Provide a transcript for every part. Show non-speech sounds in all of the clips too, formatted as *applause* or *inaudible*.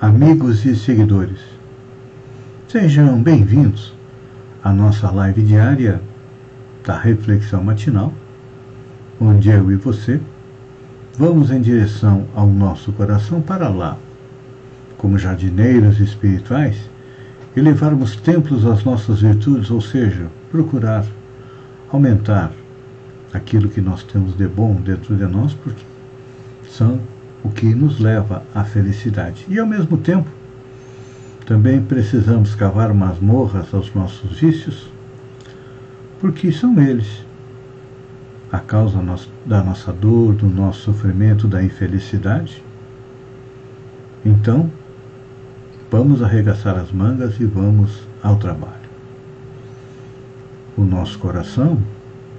amigos e seguidores. Sejam bem-vindos à nossa live diária da Reflexão Matinal, onde eu e você vamos em direção ao nosso coração para lá, como jardineiros espirituais, e levarmos templos às nossas virtudes, ou seja, procurar aumentar aquilo que nós temos de bom dentro de nós, porque são o que nos leva à felicidade. E ao mesmo tempo, também precisamos cavar masmorras aos nossos vícios, porque são eles a causa da nossa dor, do nosso sofrimento, da infelicidade. Então, vamos arregaçar as mangas e vamos ao trabalho. O nosso coração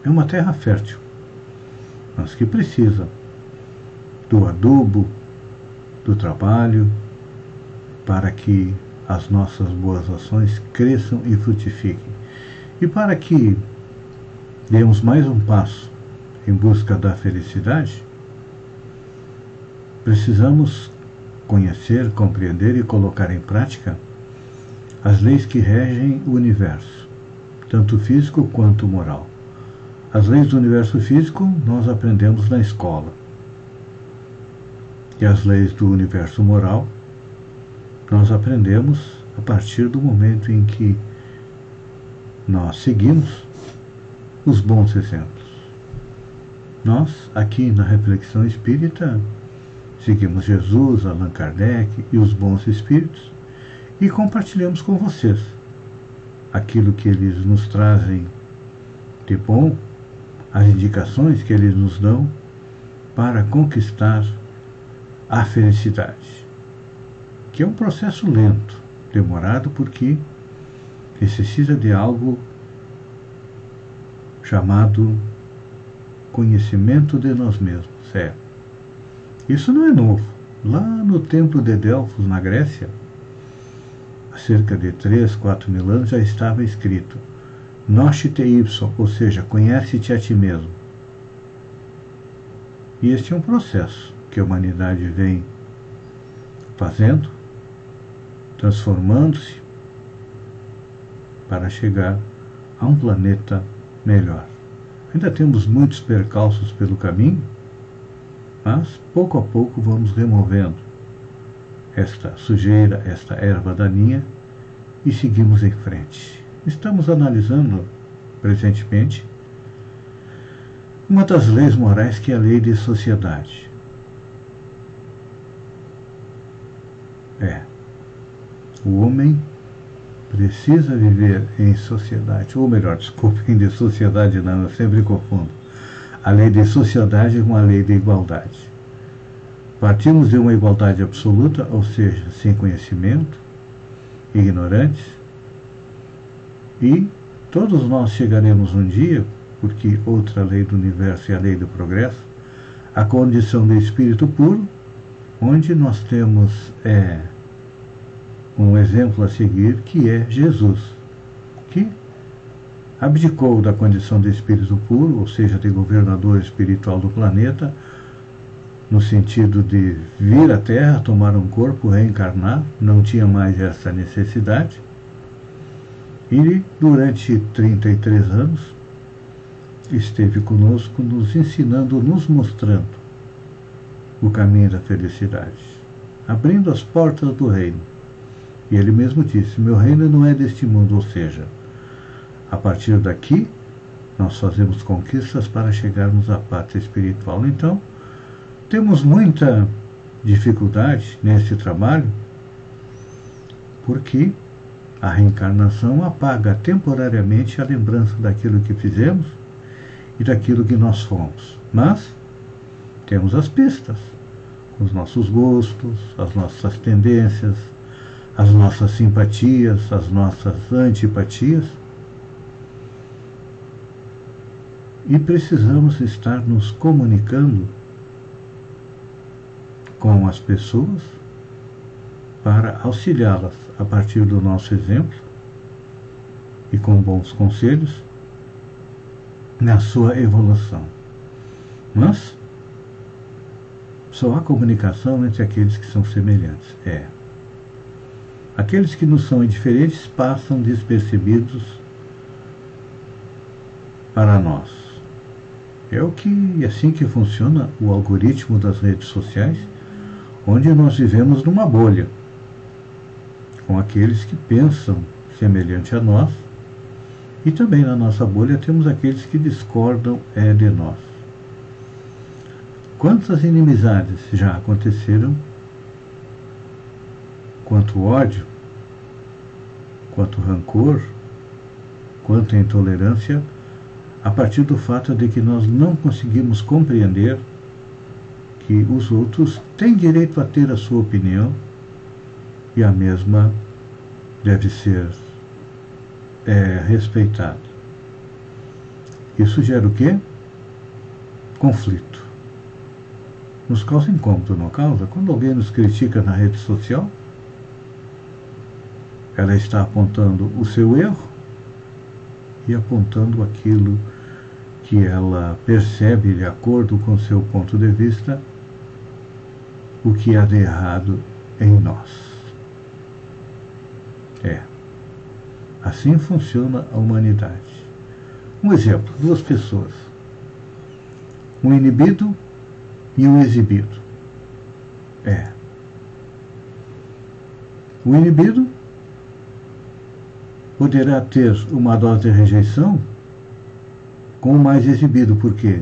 é uma terra fértil, mas que precisa do adubo, do trabalho, para que as nossas boas ações cresçam e frutifiquem. E para que demos mais um passo em busca da felicidade, precisamos conhecer, compreender e colocar em prática as leis que regem o universo, tanto físico quanto moral. As leis do universo físico nós aprendemos na escola e as leis do universo moral, nós aprendemos a partir do momento em que nós seguimos os bons exemplos. Nós, aqui na Reflexão Espírita, seguimos Jesus, Allan Kardec e os bons espíritos e compartilhamos com vocês aquilo que eles nos trazem de bom, as indicações que eles nos dão para conquistar a felicidade, que é um processo lento, demorado, porque necessita de algo chamado conhecimento de nós mesmos. É. Isso não é novo. Lá no templo de Delfos, na Grécia, há cerca de 3, 4 mil anos, já estava escrito Noscite ipso, ou seja, conhece-te a ti mesmo. E este é um processo que a humanidade vem fazendo, transformando-se para chegar a um planeta melhor. Ainda temos muitos percalços pelo caminho, mas pouco a pouco vamos removendo esta sujeira, esta erva daninha e seguimos em frente. Estamos analisando presentemente uma das leis morais que é a lei de sociedade. É. O homem precisa viver em sociedade, ou melhor, desculpem, de sociedade não, eu sempre confundo. A lei de sociedade com a lei de igualdade. Partimos de uma igualdade absoluta, ou seja, sem conhecimento, ignorantes, e todos nós chegaremos um dia, porque outra lei do universo é a lei do progresso, a condição de espírito puro, onde nós temos é, um exemplo a seguir, que é Jesus, que abdicou da condição de espírito puro, ou seja, de governador espiritual do planeta, no sentido de vir à Terra, tomar um corpo, reencarnar, não tinha mais essa necessidade. E durante 33 anos esteve conosco, nos ensinando, nos mostrando o caminho da felicidade, abrindo as portas do reino e ele mesmo disse: Meu reino não é deste mundo, ou seja, a partir daqui nós fazemos conquistas para chegarmos à pátria espiritual. Então, temos muita dificuldade nesse trabalho, porque a reencarnação apaga temporariamente a lembrança daquilo que fizemos e daquilo que nós fomos. Mas temos as pistas, os nossos gostos, as nossas tendências, as nossas simpatias, as nossas antipatias. E precisamos estar nos comunicando com as pessoas para auxiliá-las a partir do nosso exemplo e com bons conselhos na sua evolução. Mas só há comunicação entre aqueles que são semelhantes. É. Aqueles que nos são indiferentes passam despercebidos para nós. É o que é assim que funciona o algoritmo das redes sociais, onde nós vivemos numa bolha, com aqueles que pensam semelhante a nós, e também na nossa bolha temos aqueles que discordam é de nós. Quantas inimizades já aconteceram quanto ódio, quanto rancor, quanto intolerância, a partir do fato de que nós não conseguimos compreender que os outros têm direito a ter a sua opinião e a mesma deve ser é, respeitada. Isso gera o quê? Conflito. Nos causa incômodo, não causa? Quando alguém nos critica na rede social, ela está apontando o seu erro e apontando aquilo que ela percebe de acordo com seu ponto de vista o que há de errado em nós. É. Assim funciona a humanidade. Um exemplo: duas pessoas. Um inibido e um exibido. É. O inibido poderá ter uma dose de rejeição com o mais exibido. Por quê?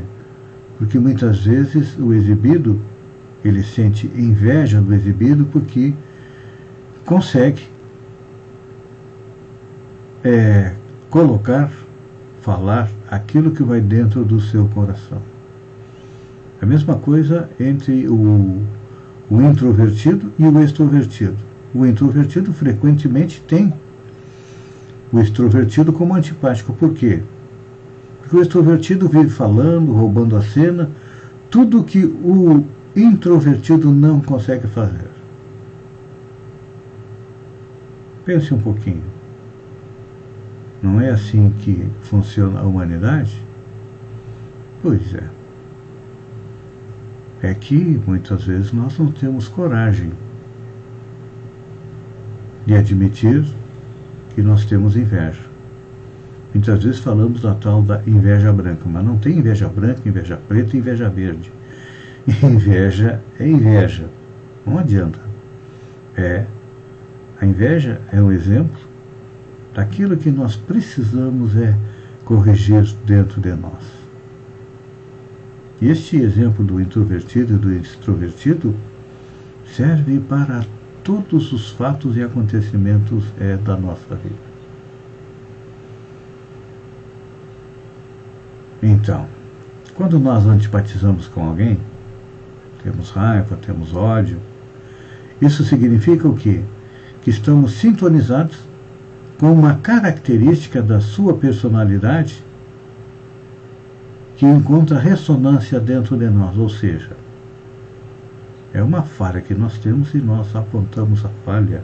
Porque muitas vezes o exibido, ele sente inveja do exibido porque consegue é, colocar, falar aquilo que vai dentro do seu coração. A mesma coisa entre o, o introvertido e o extrovertido. O introvertido frequentemente tem o extrovertido como antipático. Por quê? Porque o extrovertido vive falando, roubando a cena, tudo que o introvertido não consegue fazer. Pense um pouquinho. Não é assim que funciona a humanidade? Pois é. É que muitas vezes nós não temos coragem de admitir que nós temos inveja. Muitas vezes falamos da tal da inveja branca, mas não tem inveja branca, inveja preta e inveja verde. *laughs* Inveja é inveja. Não adianta. É. A inveja é um exemplo daquilo que nós precisamos é corrigir dentro de nós. Este exemplo do introvertido e do extrovertido serve para todos os fatos e acontecimentos é, da nossa vida. Então, quando nós antipatizamos com alguém, temos raiva, temos ódio, isso significa o quê? Que estamos sintonizados com uma característica da sua personalidade que encontra ressonância dentro de nós, ou seja, é uma falha que nós temos e nós apontamos a falha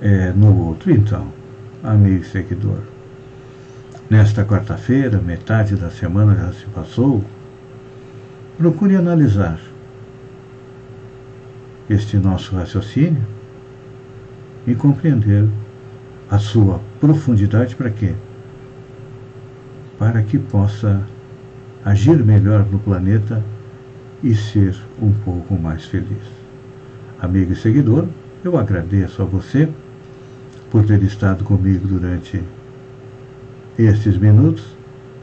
é, no outro. Então, amigo seguidor, nesta quarta-feira, metade da semana já se passou, procure analisar este nosso raciocínio e compreender a sua profundidade para quê? Para que possa agir melhor no planeta e ser um pouco mais feliz. Amigo e seguidor, eu agradeço a você por ter estado comigo durante estes minutos.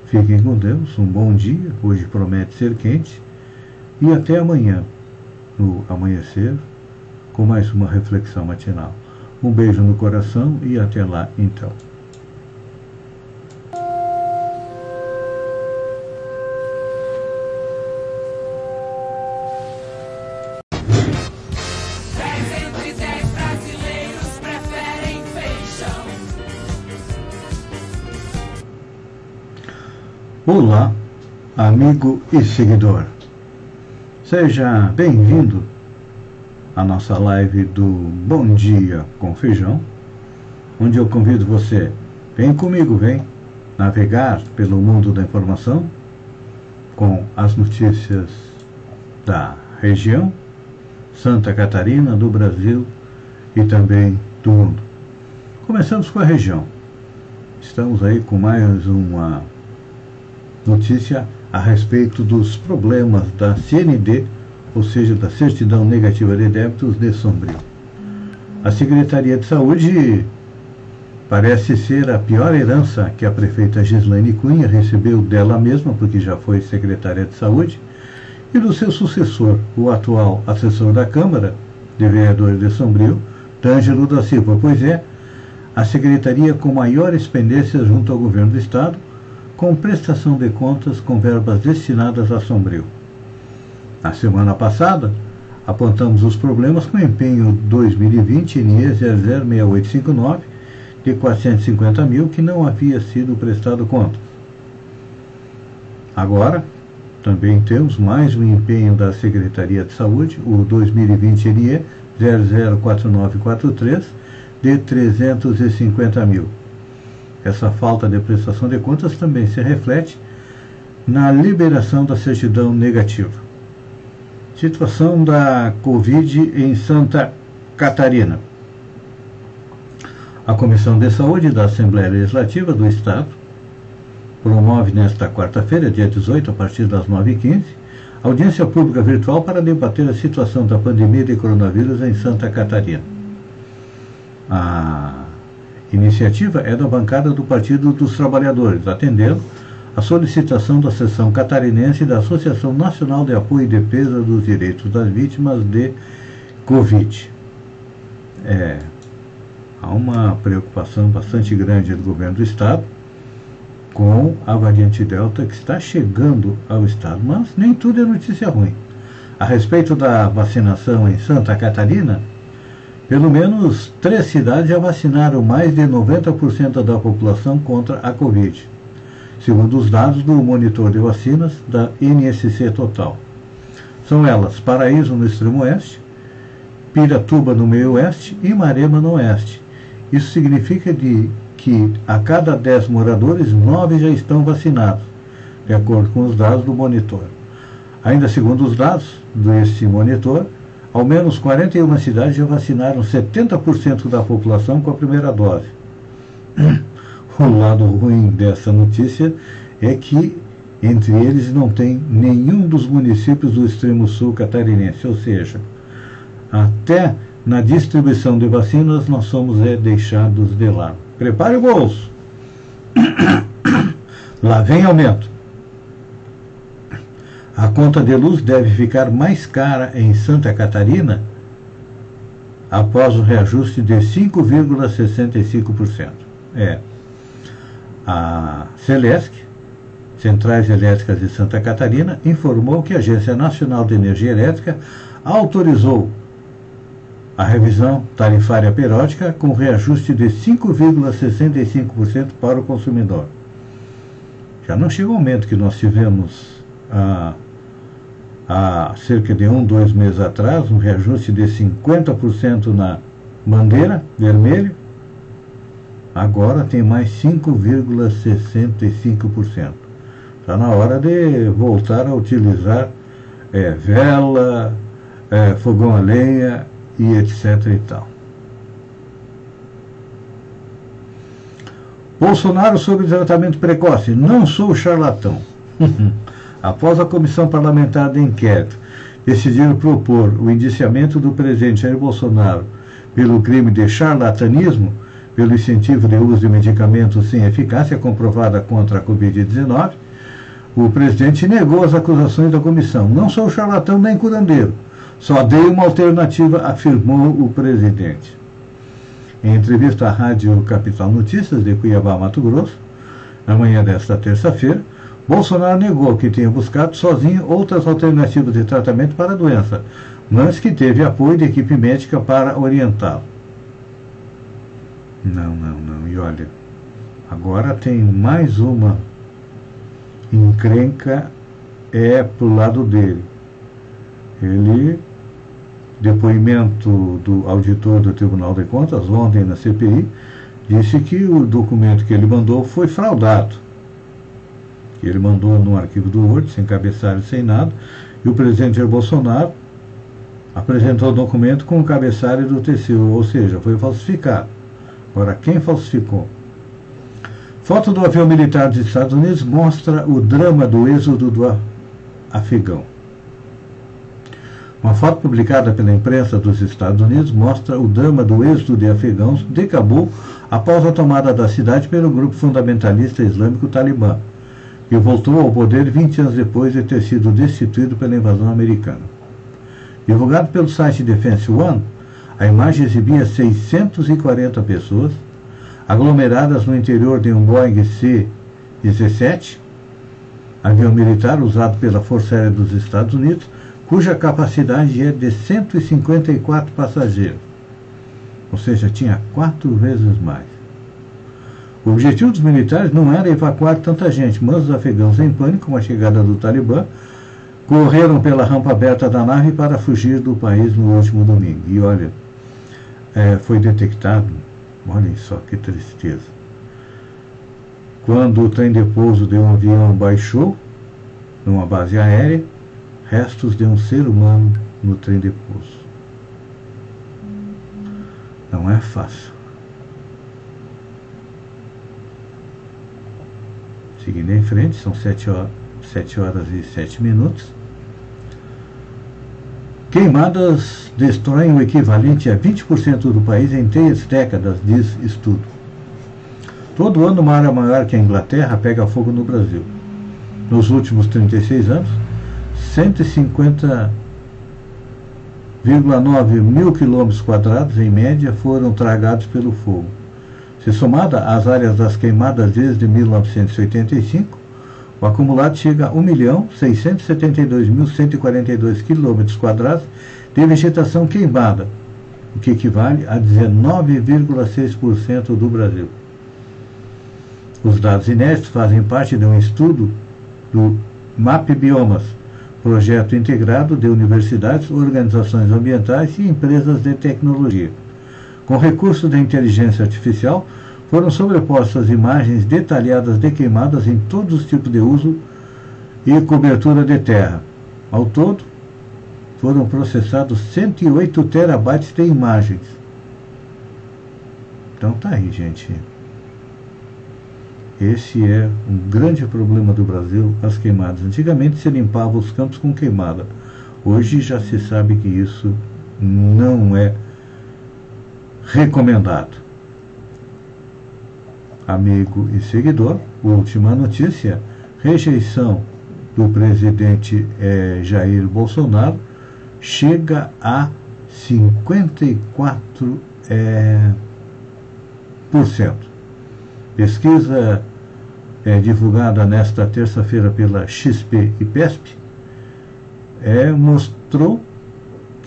Fiquem com Deus, um bom dia, hoje promete ser quente, e até amanhã, no amanhecer, com mais uma reflexão matinal. Um beijo no coração e até lá então. Olá, amigo e seguidor. Seja bem-vindo à nossa live do Bom Dia com Feijão, onde eu convido você, vem comigo, vem navegar pelo mundo da informação com as notícias da região, Santa Catarina, do Brasil e também do mundo. Começamos com a região. Estamos aí com mais uma notícia a respeito dos problemas da CND, ou seja, da Certidão Negativa de Débitos de Sombrio. A Secretaria de Saúde parece ser a pior herança que a prefeita Gislaine Cunha recebeu dela mesma, porque já foi secretária de Saúde, e do seu sucessor, o atual assessor da Câmara de Vereadores de Sombrio, D'Angelo da Silva, pois é a secretaria com maiores pendências junto ao governo do Estado com prestação de contas com verbas destinadas a Sombrio. Na semana passada, apontamos os problemas com o empenho 2020 NIE 006859 de 450 mil que não havia sido prestado conta. Agora, também temos mais um empenho da Secretaria de Saúde, o 2020 NIE 004943 de 350 mil essa falta de prestação de contas também se reflete na liberação da certidão negativa. Situação da Covid em Santa Catarina. A Comissão de Saúde da Assembleia Legislativa do Estado promove nesta quarta-feira, dia 18, a partir das 9h15, audiência pública virtual para debater a situação da pandemia de coronavírus em Santa Catarina. A Iniciativa é da bancada do Partido dos Trabalhadores, atendendo a solicitação da seção catarinense da Associação Nacional de Apoio e Defesa dos Direitos das Vítimas de Covid. É, há uma preocupação bastante grande do governo do Estado com a variante Delta que está chegando ao Estado, mas nem tudo é notícia ruim. A respeito da vacinação em Santa Catarina, pelo menos três cidades já vacinaram mais de 90% da população contra a Covid, segundo os dados do monitor de vacinas da NSC Total. São elas Paraíso no extremo oeste, Piratuba no meio oeste e Marema no oeste. Isso significa de que a cada 10 moradores, 9 já estão vacinados, de acordo com os dados do monitor. Ainda segundo os dados desse monitor, ao menos 41 cidades já vacinaram 70% da população com a primeira dose. *clears throat* O lado ruim dessa notícia é que entre eles não tem nenhum dos municípios do extremo sul catarinense, ou seja, até na distribuição de vacinas nós somos é, deixados de lado. Prepare o bolso. *clears throat* Lá vem aumento. A conta de luz deve ficar mais cara em Santa Catarina após o reajuste de 5,65%. É. A Celesc, Centrais Elétricas de Santa Catarina, informou que a Agência Nacional de Energia Elétrica autorizou a revisão tarifária periódica com reajuste de 5,65% para o consumidor. Já não chega o momento que nós tivemos a há cerca de um, dois meses atrás, um reajuste de 50% na bandeira vermelha, agora tem mais 5,65%. Está na hora de voltar a utilizar é, vela, é, fogão a lenha e etc e tal. Bolsonaro sobre tratamento precoce. Não sou charlatão. *laughs* após a comissão parlamentar de inquérito decidir propor o indiciamento do presidente Jair Bolsonaro pelo crime de charlatanismo, pelo incentivo de uso de medicamentos sem eficácia comprovada contra a Covid-19, o presidente negou as acusações da comissão. Não sou charlatão nem curandeiro, só dei uma alternativa, afirmou o presidente. Em entrevista à Rádio Capital Notícias de Cuiabá, Mato Grosso, na manhã desta terça-feira, Bolsonaro negou que tinha buscado sozinho outras alternativas de tratamento para a doença, mas que teve apoio de equipe médica para orientá-lo. Não, não, não. E olha, agora tem mais uma encrenca é pro lado dele. Ele, depoimento do auditor do Tribunal de Contas, ontem na CPI, disse que o documento que ele mandou foi fraudado. Que ele mandou no arquivo do Word, sem cabeçalho, sem nada, e o presidente Jair Bolsonaro apresentou o documento com o cabeçalho do TCU, ou seja, foi falsificado. Agora, quem falsificou? Foto do avião militar dos Estados Unidos mostra o drama do êxodo do afegão. Uma foto publicada pela imprensa dos Estados Unidos mostra o drama do êxodo de afegãos de Cabul após a tomada da cidade pelo grupo fundamentalista islâmico Talibã, que voltou ao poder 20 anos depois de ter sido destituído pela invasão americana. Divulgado pelo site Defense One, a imagem exibia 640 pessoas aglomeradas no interior de um Boeing C-17, avião militar usado pela Força Aérea dos Estados Unidos, cuja capacidade é de 154 passageiros, ou seja, tinha quatro vezes mais. O objetivo dos militares não era evacuar tanta gente, mas os afegãos, em pânico com a chegada do Talibã, correram pela rampa aberta da nave para fugir do país no último domingo. E olha, é, foi detectado, olhem só que tristeza. Quando o trem de pouso de um avião baixou, numa base aérea, restos de um ser humano no trem de pouso. Não é fácil. Seguindo em frente, são sete horas, sete horas e sete minutos. Queimadas destroem o equivalente a 20% do país em três décadas, diz estudo. Todo ano, uma área maior que a Inglaterra pega fogo no Brasil. Nos últimos 36 anos, 150,9 mil quilômetros quadrados, em média, foram tragados pelo fogo. Se somada às áreas das queimadas desde 1985, o acumulado chega a 1.672.142 quilômetros quadrados de vegetação queimada, o que equivale a 19,6% do Brasil. Os dados inéditos fazem parte de um estudo do MAP Biomas, projeto integrado de universidades, organizações ambientais e empresas de tecnologia. Com recursos de inteligência artificial, foram sobrepostas imagens detalhadas de queimadas em todos os tipos de uso e cobertura de terra. Ao todo, foram processados 108 terabytes de imagens. Então tá aí, gente. Esse é um grande problema do Brasil, as queimadas. Antigamente se limpava os campos com queimada. Hoje já se sabe que isso não é recomendado. Amigo e seguidor, última notícia: rejeição do presidente eh, Jair Bolsonaro chega a 54%. Eh, por cento. Pesquisa é, divulgada nesta terça-feira pela XP e PESP é, mostrou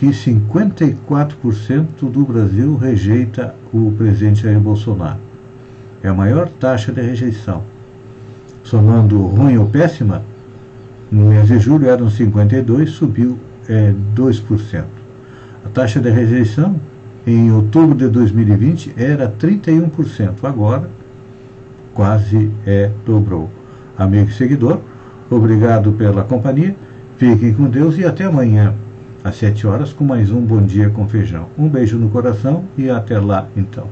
que 54% do Brasil rejeita o presidente Jair Bolsonaro. É a maior taxa de rejeição. Somando ruim ou péssima, no mês de julho eram 52%, subiu é, 2%. A taxa de rejeição em outubro de 2020 era 31%. Agora, quase é dobrou. Amigo e seguidor, obrigado pela companhia. Fiquem com Deus e até amanhã, às 7 horas, com mais um Bom Dia com Feijão. Um beijo no coração e até lá, então.